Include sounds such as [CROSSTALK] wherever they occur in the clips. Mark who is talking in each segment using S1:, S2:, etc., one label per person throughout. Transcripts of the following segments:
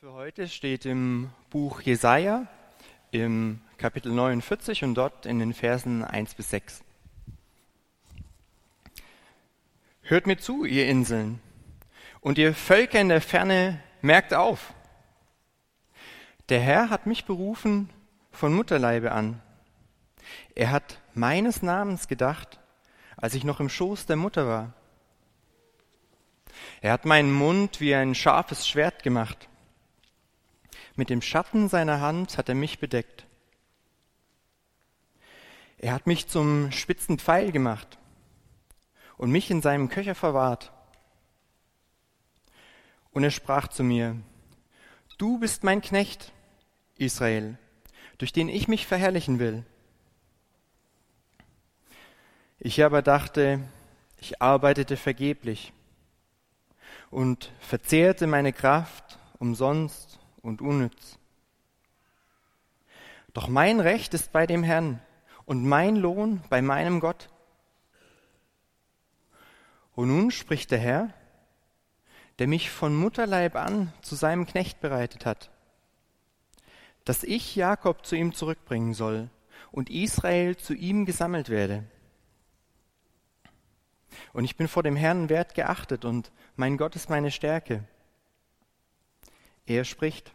S1: für heute steht im Buch Jesaja im Kapitel 49 und dort in den Versen 1 bis 6. Hört mir zu, ihr Inseln, und ihr Völker in der Ferne, merkt auf. Der Herr hat mich berufen von Mutterleibe an. Er hat meines Namens gedacht, als ich noch im Schoß der Mutter war. Er hat meinen Mund wie ein scharfes Schwert gemacht mit dem Schatten seiner Hand hat er mich bedeckt. Er hat mich zum spitzen Pfeil gemacht und mich in seinem Köcher verwahrt. Und er sprach zu mir, Du bist mein Knecht, Israel, durch den ich mich verherrlichen will. Ich aber dachte, ich arbeitete vergeblich und verzehrte meine Kraft umsonst und unnütz. Doch mein Recht ist bei dem Herrn und mein Lohn bei meinem Gott. Und nun spricht der Herr, der mich von Mutterleib an zu seinem Knecht bereitet hat, dass ich Jakob zu ihm zurückbringen soll und Israel zu ihm gesammelt werde. Und ich bin vor dem Herrn wert geachtet und mein Gott ist meine Stärke. Er spricht,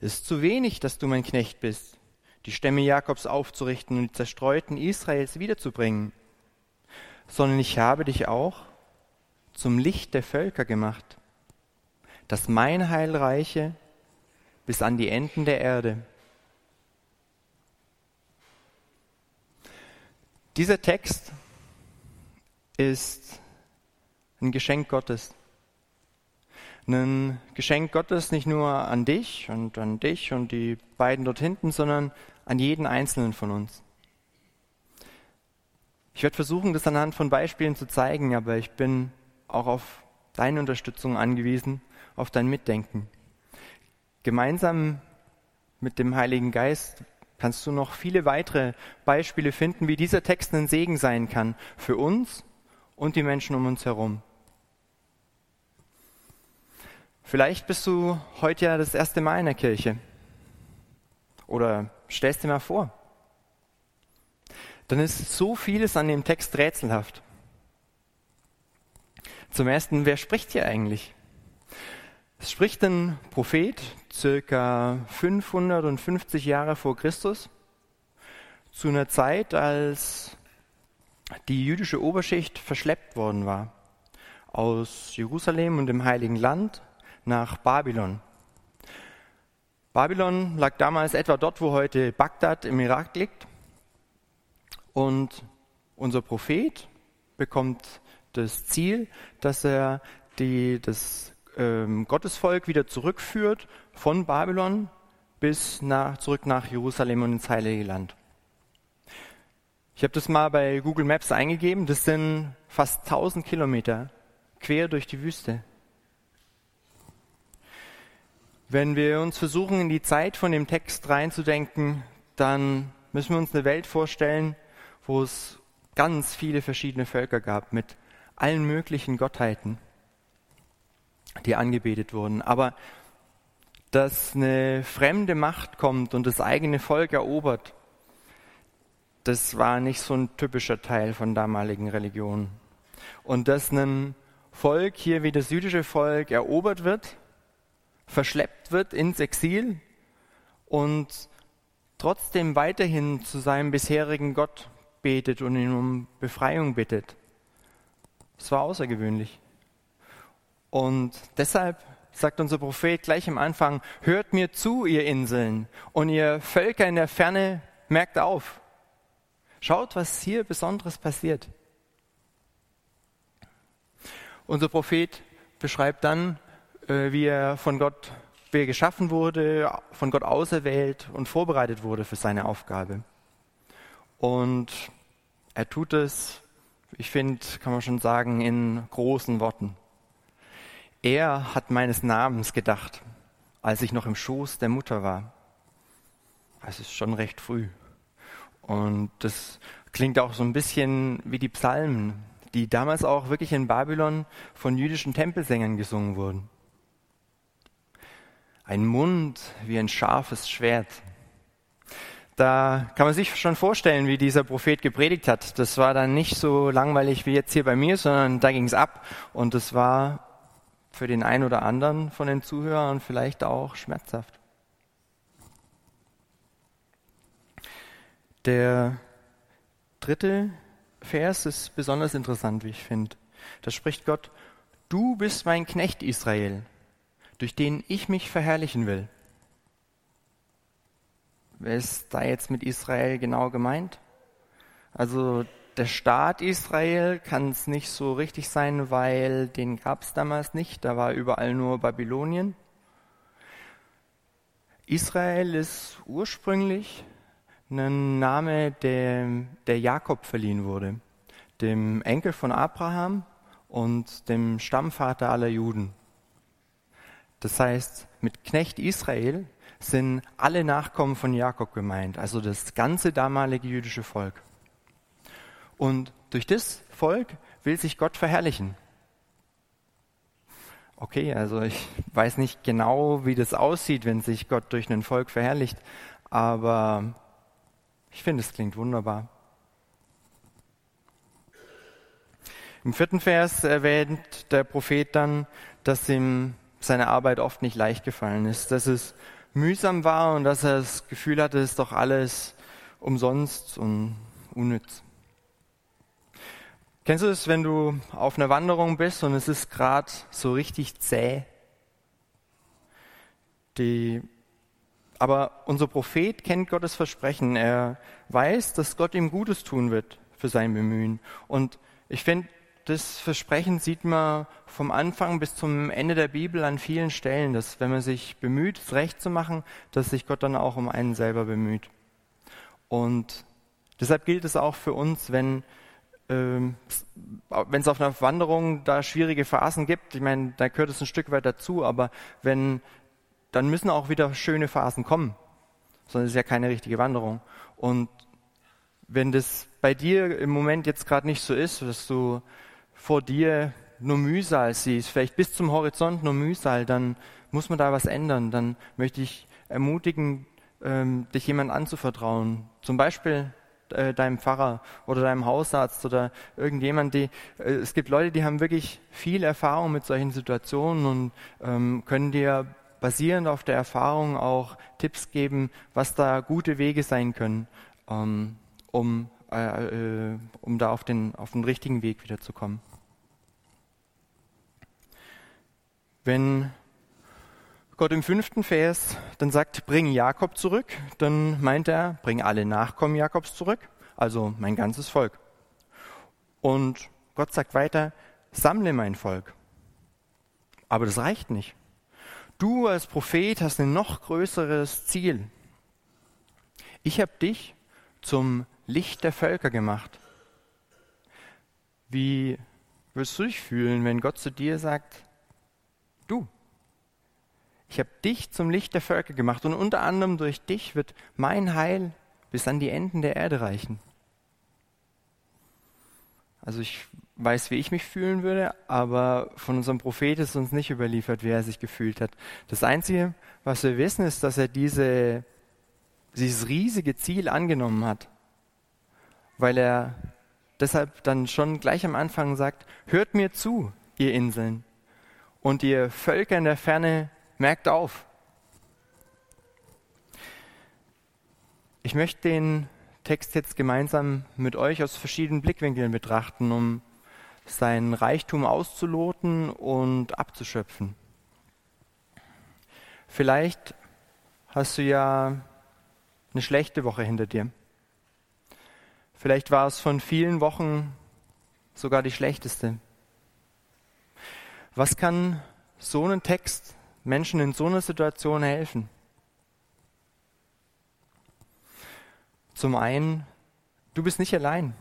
S1: es ist zu wenig, dass du mein Knecht bist, die Stämme Jakobs aufzurichten und die zerstreuten Israels wiederzubringen, sondern ich habe dich auch zum Licht der Völker gemacht, dass mein Heil reiche bis an die Enden der Erde. Dieser Text ist ein Geschenk Gottes ein Geschenk Gottes nicht nur an dich und an dich und die beiden dort hinten, sondern an jeden Einzelnen von uns. Ich werde versuchen, das anhand von Beispielen zu zeigen, aber ich bin auch auf deine Unterstützung angewiesen, auf dein Mitdenken. Gemeinsam mit dem Heiligen Geist kannst du noch viele weitere Beispiele finden, wie dieser Text ein Segen sein kann für uns und die Menschen um uns herum. Vielleicht bist du heute ja das erste Mal in der Kirche. Oder stellst dir mal vor. Dann ist so vieles an dem Text rätselhaft. Zum ersten, wer spricht hier eigentlich? Es spricht ein Prophet, circa 550 Jahre vor Christus, zu einer Zeit, als die jüdische Oberschicht verschleppt worden war aus Jerusalem und dem Heiligen Land nach Babylon. Babylon lag damals etwa dort, wo heute Bagdad im Irak liegt. Und unser Prophet bekommt das Ziel, dass er die, das ähm, Gottesvolk wieder zurückführt von Babylon bis nach, zurück nach Jerusalem und ins Heilige Land. Ich habe das mal bei Google Maps eingegeben. Das sind fast 1000 Kilometer quer durch die Wüste. Wenn wir uns versuchen, in die Zeit von dem Text reinzudenken, dann müssen wir uns eine Welt vorstellen, wo es ganz viele verschiedene Völker gab mit allen möglichen Gottheiten, die angebetet wurden. Aber dass eine fremde Macht kommt und das eigene Volk erobert, das war nicht so ein typischer Teil von damaligen Religionen. Und dass ein Volk hier wie das jüdische Volk erobert wird verschleppt wird ins Exil und trotzdem weiterhin zu seinem bisherigen Gott betet und ihn um Befreiung bittet. Es war außergewöhnlich. Und deshalb sagt unser Prophet gleich am Anfang, hört mir zu, ihr Inseln und ihr Völker in der Ferne, merkt auf. Schaut, was hier Besonderes passiert. Unser Prophet beschreibt dann, wie er von Gott wie er geschaffen wurde, von Gott auserwählt und vorbereitet wurde für seine Aufgabe. Und er tut es, ich finde, kann man schon sagen, in großen Worten. Er hat meines Namens gedacht, als ich noch im Schoß der Mutter war. Es ist schon recht früh. Und das klingt auch so ein bisschen wie die Psalmen, die damals auch wirklich in Babylon von jüdischen Tempelsängern gesungen wurden. Ein Mund wie ein scharfes Schwert. Da kann man sich schon vorstellen, wie dieser Prophet gepredigt hat. Das war dann nicht so langweilig wie jetzt hier bei mir, sondern da ging es ab. Und es war für den einen oder anderen von den Zuhörern vielleicht auch schmerzhaft. Der dritte Vers ist besonders interessant, wie ich finde. Da spricht Gott, du bist mein Knecht Israel, durch den ich mich verherrlichen will. Wer ist da jetzt mit Israel genau gemeint? Also der Staat Israel kann es nicht so richtig sein, weil den gab es damals nicht. Da war überall nur Babylonien. Israel ist ursprünglich ein Name, der, der Jakob verliehen wurde, dem Enkel von Abraham und dem Stammvater aller Juden. Das heißt, mit Knecht Israel sind alle Nachkommen von Jakob gemeint, also das ganze damalige jüdische Volk. Und durch das Volk will sich Gott verherrlichen. Okay, also ich weiß nicht genau, wie das aussieht, wenn sich Gott durch ein Volk verherrlicht, aber ich finde, es klingt wunderbar. Im vierten Vers erwähnt der Prophet dann, dass ihm seine Arbeit oft nicht leicht gefallen ist, dass es mühsam war und dass er das Gefühl hatte, es ist doch alles umsonst und unnütz. Kennst du es, wenn du auf einer Wanderung bist und es ist gerade so richtig zäh? Die, aber unser Prophet kennt Gottes Versprechen. Er weiß, dass Gott ihm Gutes tun wird für sein Bemühen. Und ich finde, das Versprechen sieht man vom Anfang bis zum Ende der Bibel an vielen Stellen, dass wenn man sich bemüht, es recht zu machen, dass sich Gott dann auch um einen selber bemüht. Und deshalb gilt es auch für uns, wenn ähm, wenn es auf einer Wanderung da schwierige Phasen gibt, ich meine, da gehört es ein Stück weit dazu, aber wenn, dann müssen auch wieder schöne Phasen kommen. Sonst ist ja keine richtige Wanderung. Und wenn das bei dir im Moment jetzt gerade nicht so ist, dass du vor dir nur Mühsal siehst, vielleicht bis zum Horizont nur Mühsal, dann muss man da was ändern. Dann möchte ich ermutigen, ähm, dich jemand anzuvertrauen. Zum Beispiel äh, deinem Pfarrer oder deinem Hausarzt oder irgendjemand, die, äh, es gibt Leute, die haben wirklich viel Erfahrung mit solchen Situationen und ähm, können dir basierend auf der Erfahrung auch Tipps geben, was da gute Wege sein können, ähm, um äh, äh, um da auf den, auf den richtigen Weg wieder zu kommen. Wenn Gott im fünften Vers dann sagt, bring Jakob zurück, dann meint er, bring alle Nachkommen Jakobs zurück, also mein ganzes Volk. Und Gott sagt weiter, sammle mein Volk. Aber das reicht nicht. Du als Prophet hast ein noch größeres Ziel. Ich habe dich zum Licht der Völker gemacht. Wie wirst du dich fühlen, wenn Gott zu dir sagt, du, ich habe dich zum Licht der Völker gemacht und unter anderem durch dich wird mein Heil bis an die Enden der Erde reichen. Also ich weiß, wie ich mich fühlen würde, aber von unserem Prophet ist uns nicht überliefert, wie er sich gefühlt hat. Das Einzige, was wir wissen, ist, dass er diese, dieses riesige Ziel angenommen hat weil er deshalb dann schon gleich am Anfang sagt, hört mir zu, ihr Inseln, und ihr Völker in der Ferne, merkt auf. Ich möchte den Text jetzt gemeinsam mit euch aus verschiedenen Blickwinkeln betrachten, um seinen Reichtum auszuloten und abzuschöpfen. Vielleicht hast du ja eine schlechte Woche hinter dir. Vielleicht war es von vielen Wochen sogar die schlechteste. Was kann so ein Text Menschen in so einer Situation helfen? Zum einen, du bist nicht allein.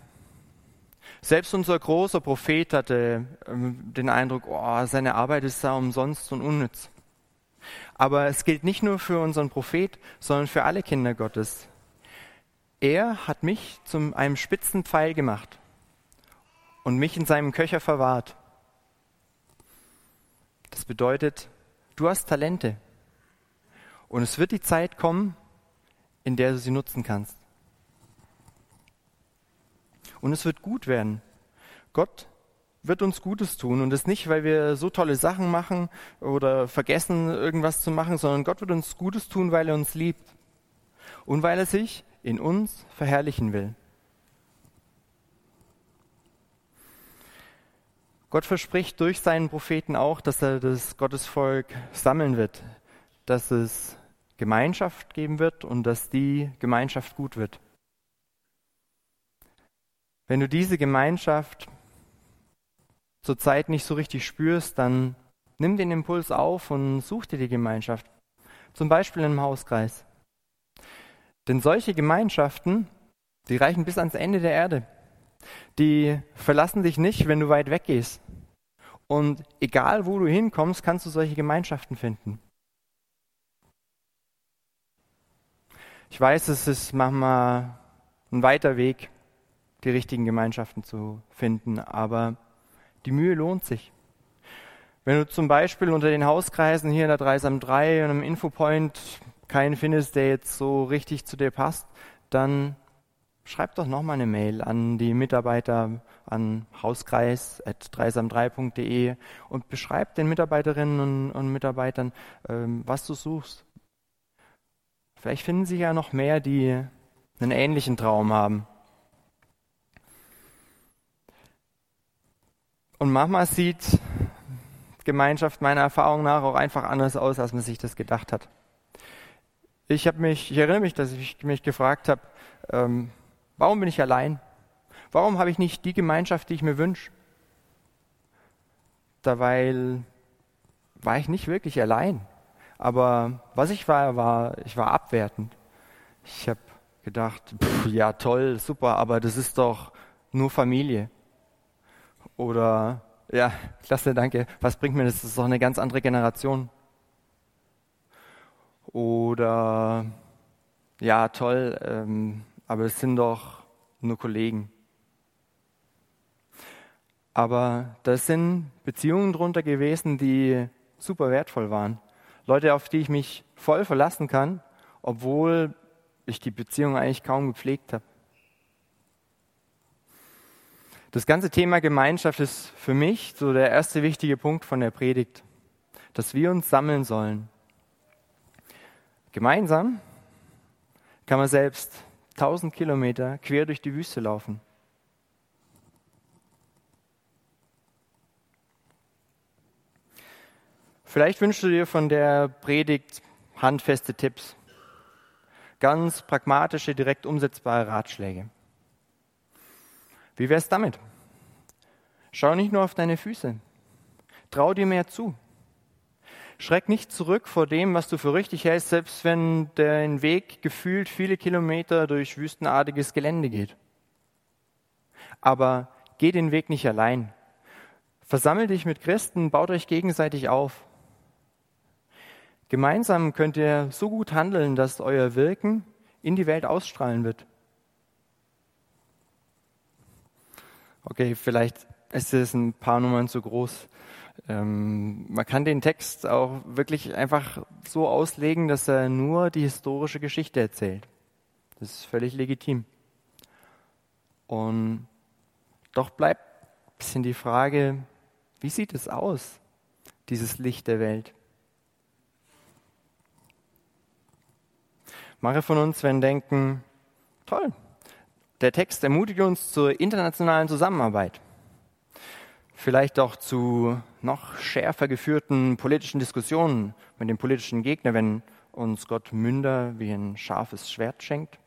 S1: Selbst unser großer Prophet hatte ähm, den Eindruck, oh, seine Arbeit ist da umsonst und unnütz. Aber es gilt nicht nur für unseren Prophet, sondern für alle Kinder Gottes. Er hat mich zu einem spitzen Pfeil gemacht und mich in seinem Köcher verwahrt. Das bedeutet, du hast Talente. Und es wird die Zeit kommen, in der du sie nutzen kannst. Und es wird gut werden. Gott wird uns Gutes tun und das nicht, weil wir so tolle Sachen machen oder vergessen, irgendwas zu machen, sondern Gott wird uns Gutes tun, weil er uns liebt und weil er sich in uns verherrlichen will. Gott verspricht durch seinen Propheten auch, dass er das Gottesvolk sammeln wird, dass es Gemeinschaft geben wird und dass die Gemeinschaft gut wird. Wenn du diese Gemeinschaft zurzeit nicht so richtig spürst, dann nimm den Impuls auf und such dir die Gemeinschaft. Zum Beispiel im Hauskreis. Denn solche Gemeinschaften, die reichen bis ans Ende der Erde. Die verlassen dich nicht, wenn du weit weggehst. Und egal wo du hinkommst, kannst du solche Gemeinschaften finden. Ich weiß, es ist manchmal ein weiter Weg, die richtigen Gemeinschaften zu finden, aber die Mühe lohnt sich. Wenn du zum Beispiel unter den Hauskreisen hier in der Dreisam 3 und im Infopoint keinen findest, der jetzt so richtig zu dir passt, dann schreib doch nochmal eine Mail an die Mitarbeiter an hauskreis.dreisam3.de und beschreib den Mitarbeiterinnen und, und Mitarbeitern, ähm, was du suchst. Vielleicht finden sich ja noch mehr, die einen ähnlichen Traum haben. Und manchmal sieht Gemeinschaft meiner Erfahrung nach auch einfach anders aus, als man sich das gedacht hat. Ich mich, ich erinnere mich, dass ich mich gefragt habe, ähm, warum bin ich allein? Warum habe ich nicht die Gemeinschaft, die ich mir wünsche? Dabei war ich nicht wirklich allein. Aber was ich war, war, ich war abwertend. Ich habe gedacht, pff, ja toll, super, aber das ist doch nur Familie. Oder, ja, [LAUGHS] klasse, danke. Was bringt mir das? Das ist doch eine ganz andere Generation. Oder, ja, toll, ähm, aber es sind doch nur Kollegen. Aber das sind Beziehungen drunter gewesen, die super wertvoll waren. Leute, auf die ich mich voll verlassen kann, obwohl ich die Beziehung eigentlich kaum gepflegt habe. Das ganze Thema Gemeinschaft ist für mich so der erste wichtige Punkt von der Predigt, dass wir uns sammeln sollen. Gemeinsam kann man selbst 1000 Kilometer quer durch die Wüste laufen. Vielleicht wünschst du dir von der Predigt handfeste Tipps, ganz pragmatische, direkt umsetzbare Ratschläge. Wie wär's damit? Schau nicht nur auf deine Füße. Trau dir mehr zu. Schreck nicht zurück vor dem, was du für richtig hältst, selbst wenn dein Weg gefühlt viele Kilometer durch wüstenartiges Gelände geht. Aber geh den Weg nicht allein. Versammel dich mit Christen, baut euch gegenseitig auf. Gemeinsam könnt ihr so gut handeln, dass euer Wirken in die Welt ausstrahlen wird. Okay, vielleicht ist es ein paar Nummern zu groß. Ähm, man kann den Text auch wirklich einfach so auslegen, dass er nur die historische Geschichte erzählt. Das ist völlig legitim. Und doch bleibt ein bisschen die Frage, wie sieht es aus, dieses Licht der Welt? Manche von uns werden denken, toll, der Text ermutigt uns zur internationalen Zusammenarbeit. Vielleicht auch zu noch schärfer geführten politischen Diskussionen mit dem politischen Gegner, wenn uns Gott Münder wie ein scharfes Schwert schenkt.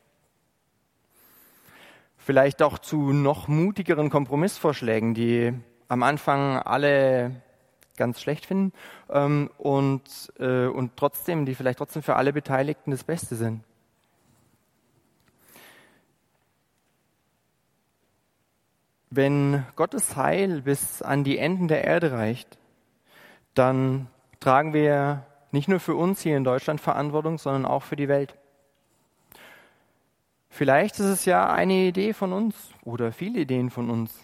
S1: Vielleicht auch zu noch mutigeren Kompromissvorschlägen, die am Anfang alle ganz schlecht finden ähm, und, äh, und trotzdem, die vielleicht trotzdem für alle Beteiligten das Beste sind. Wenn Gottes Heil bis an die Enden der Erde reicht, dann tragen wir nicht nur für uns hier in Deutschland Verantwortung, sondern auch für die Welt. Vielleicht ist es ja eine Idee von uns oder viele Ideen von uns,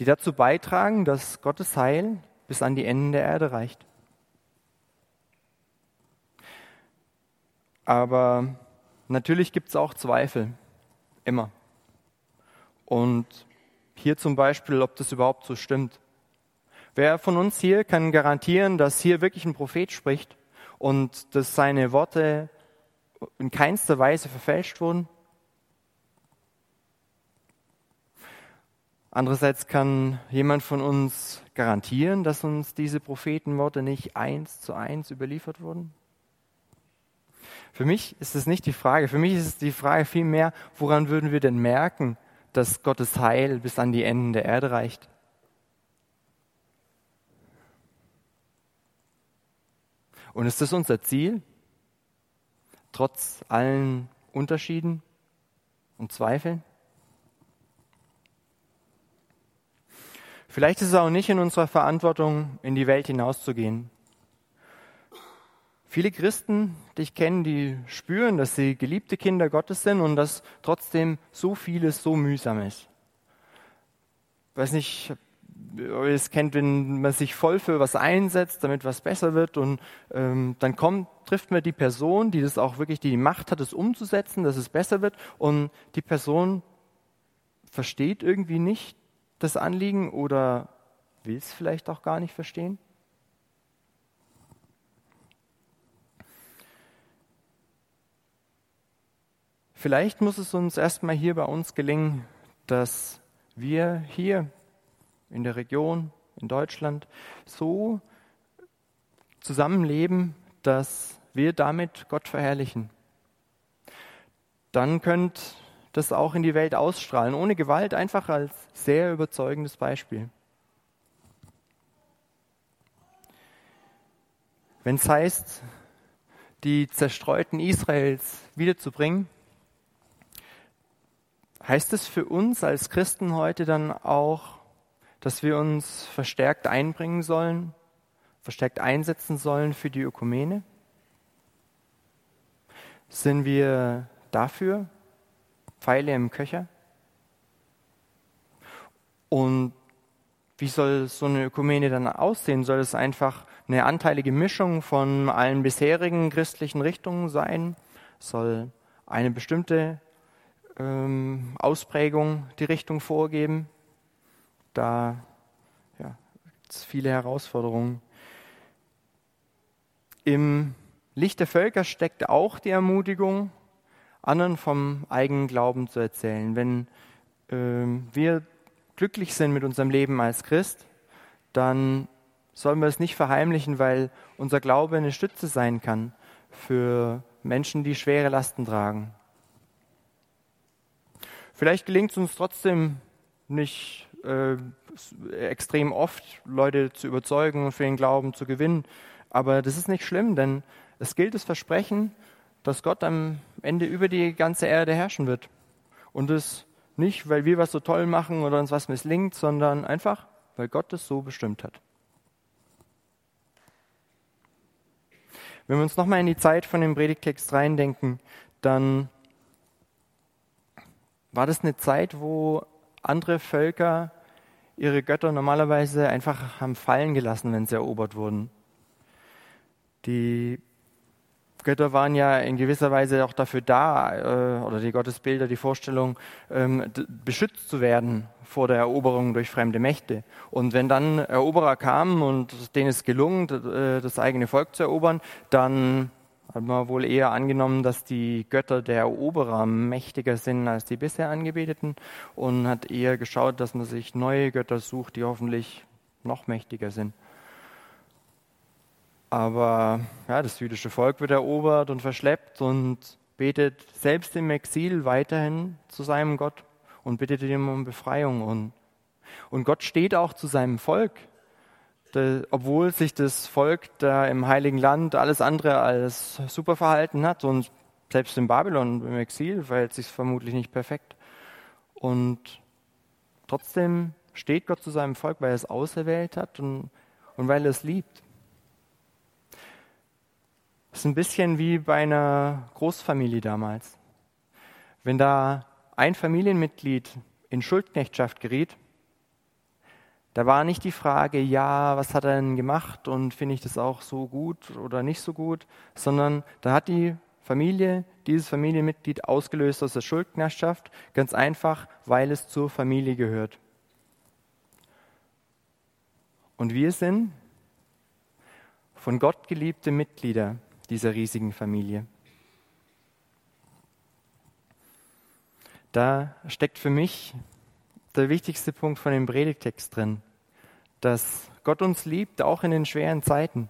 S1: die dazu beitragen, dass Gottes Heil bis an die Enden der Erde reicht. Aber natürlich gibt es auch Zweifel. Immer. Und hier zum Beispiel, ob das überhaupt so stimmt. Wer von uns hier kann garantieren, dass hier wirklich ein Prophet spricht und dass seine Worte in keinster Weise verfälscht wurden? Andererseits kann jemand von uns garantieren, dass uns diese Prophetenworte nicht eins zu eins überliefert wurden? Für mich ist es nicht die Frage. Für mich ist es die Frage vielmehr, woran würden wir denn merken, dass Gottes Heil bis an die Enden der Erde reicht? Und ist das unser Ziel? Trotz allen Unterschieden und Zweifeln? Vielleicht ist es auch nicht in unserer Verantwortung, in die Welt hinauszugehen. Viele Christen, die ich kenne, die spüren, dass sie geliebte Kinder Gottes sind und dass trotzdem so vieles so mühsam ist. Ich weiß nicht, ob ihr es kennt, wenn man sich voll für was einsetzt, damit was besser wird und ähm, dann kommt, trifft man die Person, die das auch wirklich die Macht hat, es umzusetzen, dass es besser wird und die Person versteht irgendwie nicht das Anliegen oder will es vielleicht auch gar nicht verstehen. Vielleicht muss es uns erstmal hier bei uns gelingen, dass wir hier in der Region, in Deutschland, so zusammenleben, dass wir damit Gott verherrlichen. Dann könnt das auch in die Welt ausstrahlen, ohne Gewalt, einfach als sehr überzeugendes Beispiel. Wenn es heißt, die Zerstreuten Israels wiederzubringen, Heißt es für uns als Christen heute dann auch, dass wir uns verstärkt einbringen sollen, verstärkt einsetzen sollen für die Ökumene? Sind wir dafür Pfeile im Köcher? Und wie soll so eine Ökumene dann aussehen? Soll es einfach eine anteilige Mischung von allen bisherigen christlichen Richtungen sein? Soll eine bestimmte ähm, Ausprägung die Richtung vorgeben. Da ja, gibt es viele Herausforderungen. Im Licht der Völker steckt auch die Ermutigung, anderen vom eigenen Glauben zu erzählen. Wenn ähm, wir glücklich sind mit unserem Leben als Christ, dann sollen wir es nicht verheimlichen, weil unser Glaube eine Stütze sein kann für Menschen, die schwere Lasten tragen. Vielleicht gelingt es uns trotzdem nicht äh, extrem oft, Leute zu überzeugen und für den Glauben zu gewinnen. Aber das ist nicht schlimm, denn es gilt das Versprechen, dass Gott am Ende über die ganze Erde herrschen wird. Und das nicht, weil wir was so toll machen oder uns was misslingt, sondern einfach, weil Gott es so bestimmt hat. Wenn wir uns nochmal in die Zeit von dem Predigtext reindenken, dann war das eine Zeit, wo andere Völker ihre Götter normalerweise einfach haben fallen gelassen, wenn sie erobert wurden. Die Götter waren ja in gewisser Weise auch dafür da, äh, oder die Gottesbilder, die Vorstellung, ähm, beschützt zu werden vor der Eroberung durch fremde Mächte. Und wenn dann Eroberer kamen und denen es gelungen, äh, das eigene Volk zu erobern, dann hat man wohl eher angenommen, dass die Götter der Eroberer mächtiger sind als die bisher angebeteten und hat eher geschaut, dass man sich neue Götter sucht, die hoffentlich noch mächtiger sind. Aber ja, das jüdische Volk wird erobert und verschleppt und betet selbst im Exil weiterhin zu seinem Gott und bittet ihn um Befreiung. Und, und Gott steht auch zu seinem Volk obwohl sich das Volk da im Heiligen Land alles andere als super verhalten hat und selbst in Babylon im Exil verhält sich vermutlich nicht perfekt. Und trotzdem steht Gott zu seinem Volk, weil er es auserwählt hat und, und weil er es liebt. Es ist ein bisschen wie bei einer Großfamilie damals. Wenn da ein Familienmitglied in Schuldknechtschaft geriet, da war nicht die Frage, ja, was hat er denn gemacht und finde ich das auch so gut oder nicht so gut, sondern da hat die Familie, dieses Familienmitglied ausgelöst aus der Schuldknechtschaft, ganz einfach, weil es zur Familie gehört. Und wir sind von Gott geliebte Mitglieder dieser riesigen Familie. Da steckt für mich der wichtigste Punkt von dem Predigtext drin, dass Gott uns liebt, auch in den schweren Zeiten.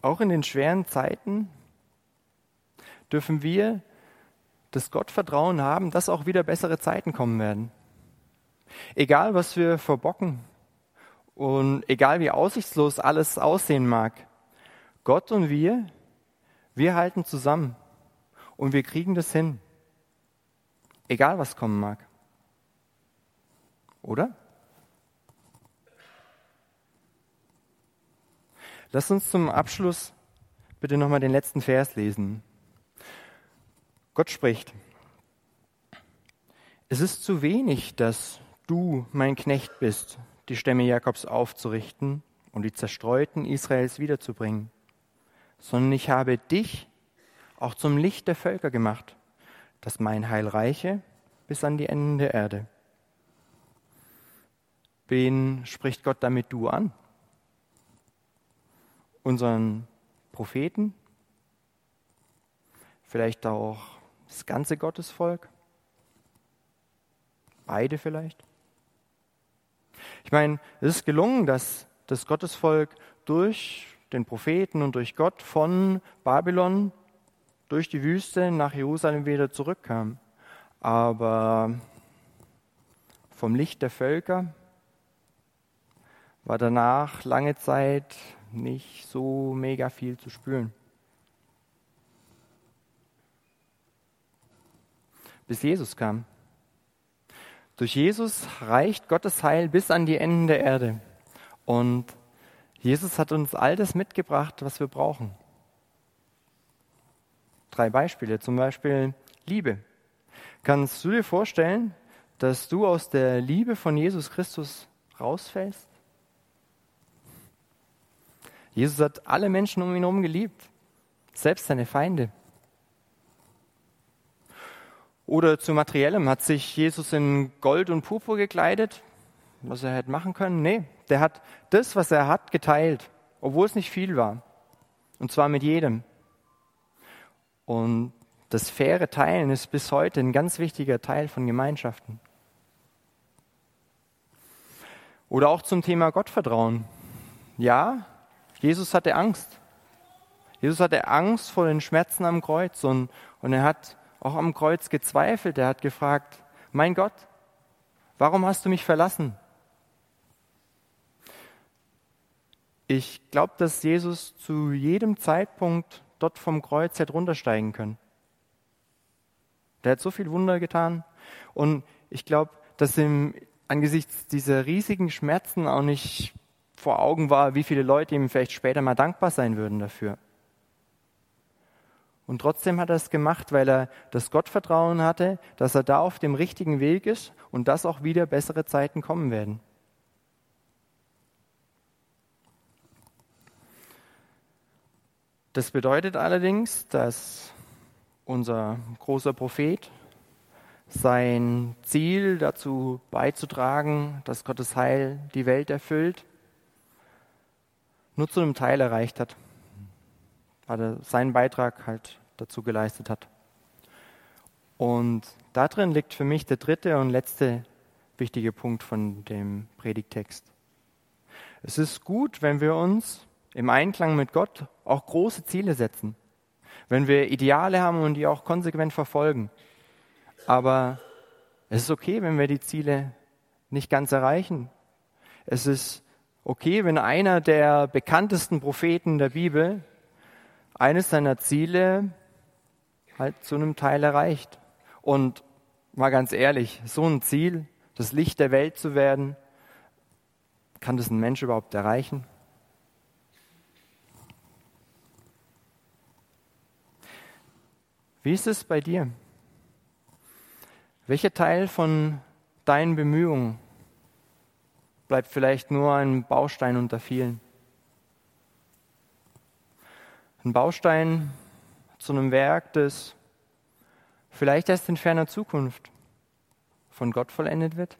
S1: Auch in den schweren Zeiten dürfen wir das Gottvertrauen haben, dass auch wieder bessere Zeiten kommen werden. Egal, was wir verbocken und egal, wie aussichtslos alles aussehen mag, Gott und wir, wir halten zusammen und wir kriegen das hin. Egal, was kommen mag. Oder? Lass uns zum Abschluss bitte nochmal den letzten Vers lesen. Gott spricht. Es ist zu wenig, dass du mein Knecht bist, die Stämme Jakobs aufzurichten und die Zerstreuten Israels wiederzubringen, sondern ich habe dich auch zum Licht der Völker gemacht, dass mein Heil reiche bis an die Enden der Erde. Wen spricht Gott damit du an? unseren Propheten, vielleicht auch das ganze Gottesvolk, beide vielleicht. Ich meine, es ist gelungen, dass das Gottesvolk durch den Propheten und durch Gott von Babylon durch die Wüste nach Jerusalem wieder zurückkam. Aber vom Licht der Völker war danach lange Zeit nicht so mega viel zu spüren. Bis Jesus kam. Durch Jesus reicht Gottes Heil bis an die Enden der Erde. Und Jesus hat uns all das mitgebracht, was wir brauchen. Drei Beispiele. Zum Beispiel Liebe. Kannst du dir vorstellen, dass du aus der Liebe von Jesus Christus rausfällst? Jesus hat alle Menschen um ihn herum geliebt, selbst seine Feinde. Oder zu materiellem hat sich Jesus in Gold und Purpur gekleidet, was er hätte machen können. Nee, der hat das, was er hat, geteilt, obwohl es nicht viel war. Und zwar mit jedem. Und das faire Teilen ist bis heute ein ganz wichtiger Teil von Gemeinschaften. Oder auch zum Thema Gottvertrauen. Ja, Jesus hatte Angst. Jesus hatte Angst vor den Schmerzen am Kreuz und, und er hat auch am Kreuz gezweifelt. Er hat gefragt, mein Gott, warum hast du mich verlassen? Ich glaube, dass Jesus zu jedem Zeitpunkt dort vom Kreuz hätte runtersteigen können. Der hat so viel Wunder getan. Und ich glaube, dass ihm angesichts dieser riesigen Schmerzen auch nicht vor Augen war, wie viele Leute ihm vielleicht später mal dankbar sein würden dafür. Und trotzdem hat er es gemacht, weil er das Gottvertrauen hatte, dass er da auf dem richtigen Weg ist und dass auch wieder bessere Zeiten kommen werden. Das bedeutet allerdings, dass unser großer Prophet sein Ziel dazu beizutragen, dass Gottes Heil die Welt erfüllt, nur zu einem Teil erreicht hat, weil seinen Beitrag halt dazu geleistet hat. Und darin liegt für mich der dritte und letzte wichtige Punkt von dem Predigtext. Es ist gut, wenn wir uns im Einklang mit Gott auch große Ziele setzen, wenn wir Ideale haben und die auch konsequent verfolgen. Aber es ist okay, wenn wir die Ziele nicht ganz erreichen. Es ist okay, wenn einer der bekanntesten Propheten der Bibel eines seiner Ziele halt zu einem Teil erreicht. Und mal ganz ehrlich, so ein Ziel, das Licht der Welt zu werden, kann das ein Mensch überhaupt erreichen? Wie ist es bei dir? Welcher Teil von deinen Bemühungen bleibt vielleicht nur ein Baustein unter vielen. Ein Baustein zu einem Werk, das vielleicht erst in ferner Zukunft von Gott vollendet wird?